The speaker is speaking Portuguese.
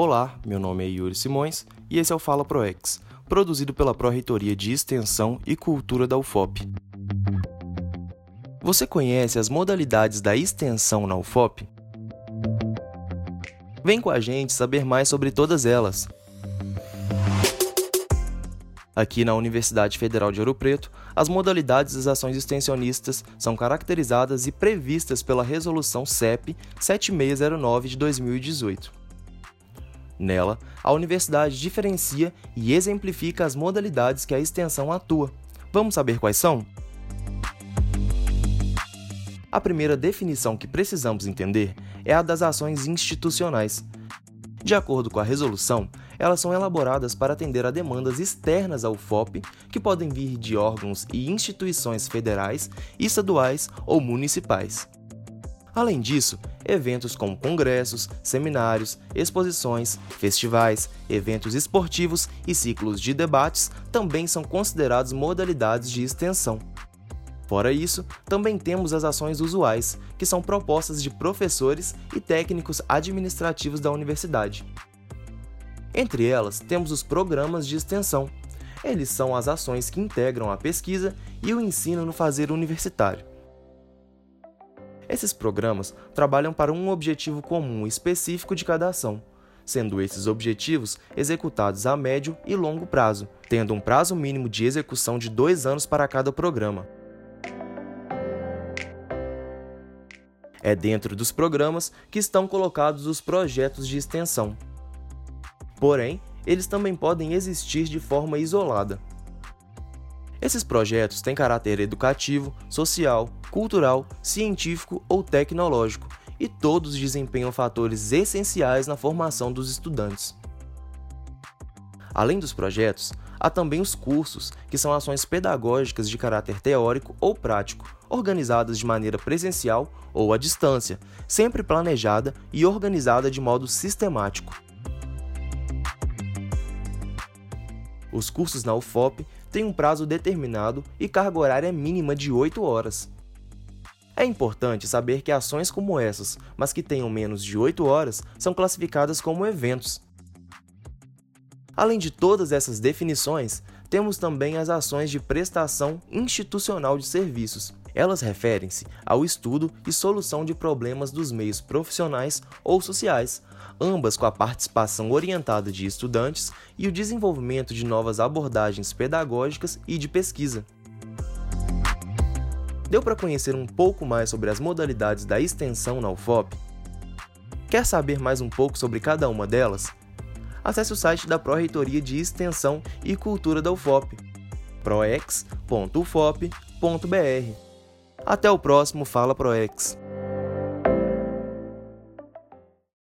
Olá, meu nome é Yuri Simões e esse é o Fala ProEx, produzido pela Pró-Reitoria de Extensão e Cultura da UFOP. Você conhece as modalidades da extensão na UFOP? Vem com a gente saber mais sobre todas elas. Aqui na Universidade Federal de Ouro Preto, as modalidades das ações extensionistas são caracterizadas e previstas pela Resolução CEP 7609 de 2018. Nela, a universidade diferencia e exemplifica as modalidades que a extensão atua. Vamos saber quais são? A primeira definição que precisamos entender é a das ações institucionais. De acordo com a resolução, elas são elaboradas para atender a demandas externas ao FOP, que podem vir de órgãos e instituições federais, estaduais ou municipais. Além disso, eventos como congressos, seminários, exposições, festivais, eventos esportivos e ciclos de debates também são considerados modalidades de extensão. Fora isso, também temos as ações usuais, que são propostas de professores e técnicos administrativos da universidade. Entre elas, temos os programas de extensão. Eles são as ações que integram a pesquisa e o ensino no fazer universitário. Esses programas trabalham para um objetivo comum específico de cada ação, sendo esses objetivos executados a médio e longo prazo, tendo um prazo mínimo de execução de dois anos para cada programa. É dentro dos programas que estão colocados os projetos de extensão. Porém, eles também podem existir de forma isolada. Esses projetos têm caráter educativo, social, cultural, científico ou tecnológico, e todos desempenham fatores essenciais na formação dos estudantes. Além dos projetos, há também os cursos, que são ações pedagógicas de caráter teórico ou prático, organizadas de maneira presencial ou à distância, sempre planejada e organizada de modo sistemático. Os cursos na UFOP têm um prazo determinado e carga horária mínima de 8 horas. É importante saber que ações como essas, mas que tenham menos de 8 horas, são classificadas como eventos. Além de todas essas definições, temos também as ações de prestação institucional de serviços. Elas referem-se ao estudo e solução de problemas dos meios profissionais ou sociais, ambas com a participação orientada de estudantes e o desenvolvimento de novas abordagens pedagógicas e de pesquisa. Deu para conhecer um pouco mais sobre as modalidades da extensão na UFOP? Quer saber mais um pouco sobre cada uma delas? Acesse o site da Pró-Reitoria de Extensão e Cultura da UFOP, proex.ufop.br. Até o próximo Fala Proex!